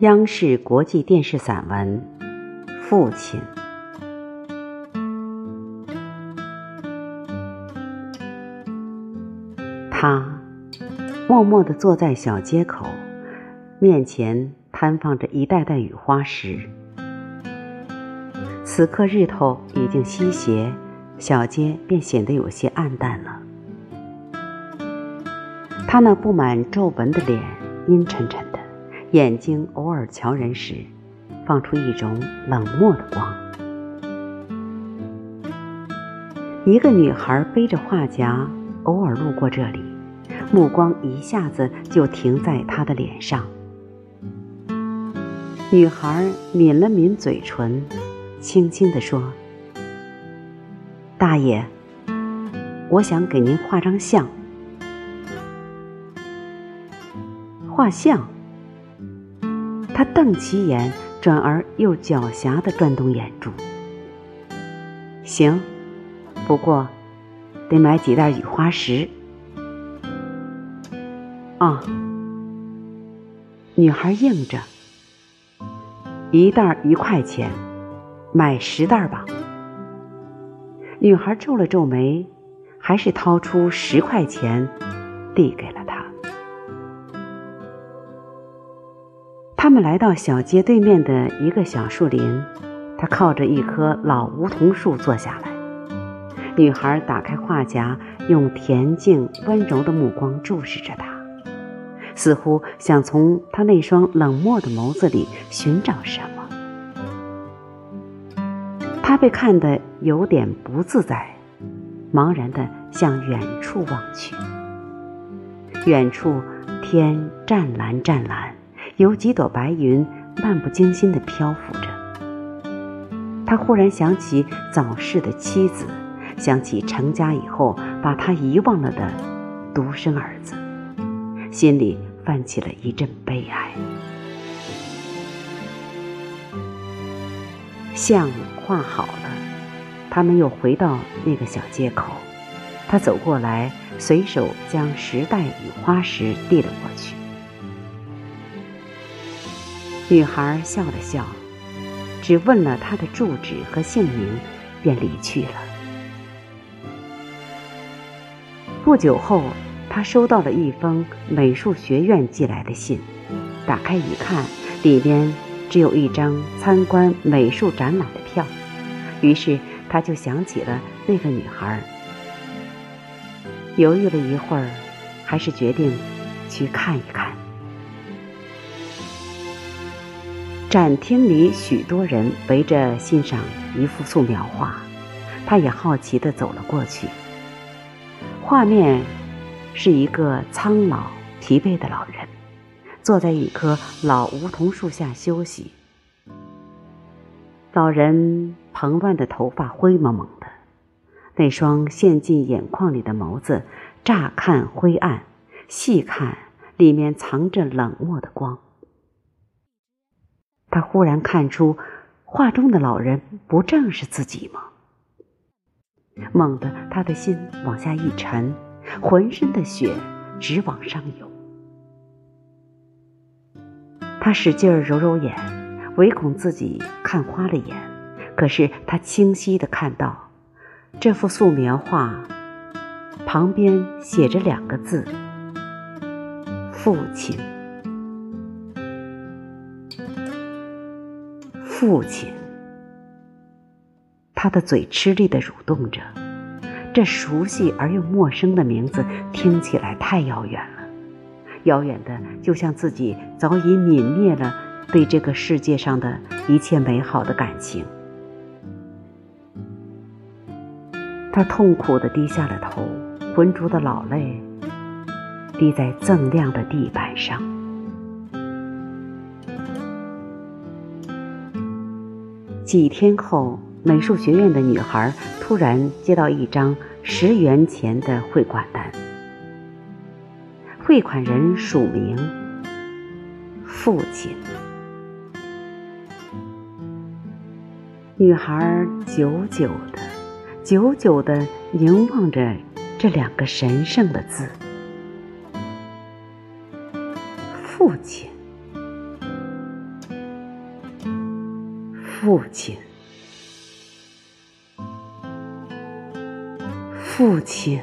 央视国际电视散文《父亲》。他默默地坐在小街口，面前摊放着一袋袋雨花石。此刻日头已经西斜，小街便显得有些暗淡了。他那布满皱纹的脸阴沉沉。眼睛偶尔瞧人时，放出一种冷漠的光。一个女孩背着画夹，偶尔路过这里，目光一下子就停在他的脸上。女孩抿了抿嘴唇，轻轻地说：“大爷，我想给您画张像。”画像。他瞪起眼，转而又狡黠地转动眼珠。行，不过得买几袋雨花石。啊，女孩应着，一袋一块钱，买十袋吧。女孩皱了皱眉，还是掏出十块钱，递给了他。们来到小街对面的一个小树林，他靠着一棵老梧桐树坐下来。女孩打开画夹，用恬静温柔的目光注视着他，似乎想从他那双冷漠的眸子里寻找什么。他被看得有点不自在，茫然地向远处望去。远处天湛蓝湛蓝。有几朵白云漫不经心地漂浮着。他忽然想起早逝的妻子，想起成家以后把他遗忘了的独生儿子，心里泛起了一阵悲哀。像画好了，他们又回到那个小街口。他走过来，随手将十袋雨花石递了过去。女孩笑了笑，只问了他的住址和姓名，便离去了。不久后，他收到了一封美术学院寄来的信，打开一看，里面只有一张参观美术展览的票。于是，他就想起了那个女孩，犹豫了一会儿，还是决定去看一看。展厅里许多人围着欣赏一幅素描画，他也好奇地走了过去。画面是一个苍老疲惫的老人，坐在一棵老梧桐树下休息。老人蓬乱的头发灰蒙蒙的，那双陷进眼眶里的眸子，乍看灰暗，细看里面藏着冷漠的光。他忽然看出，画中的老人不正是自己吗？猛地，他的心往下一沉，浑身的血直往上涌。他使劲揉揉眼，唯恐自己看花了眼。可是他清晰的看到，这幅素描画旁边写着两个字：父亲。父亲，他的嘴吃力地蠕动着，这熟悉而又陌生的名字听起来太遥远了，遥远的就像自己早已泯灭了对这个世界上的一切美好的感情。他痛苦地低下了头，浑浊的老泪滴在锃亮的地板上。几天后，美术学院的女孩突然接到一张十元钱的汇款单，汇款人署名“父亲”。女孩久久的、久久的凝望着这两个神圣的字，“父亲”。父亲，父亲。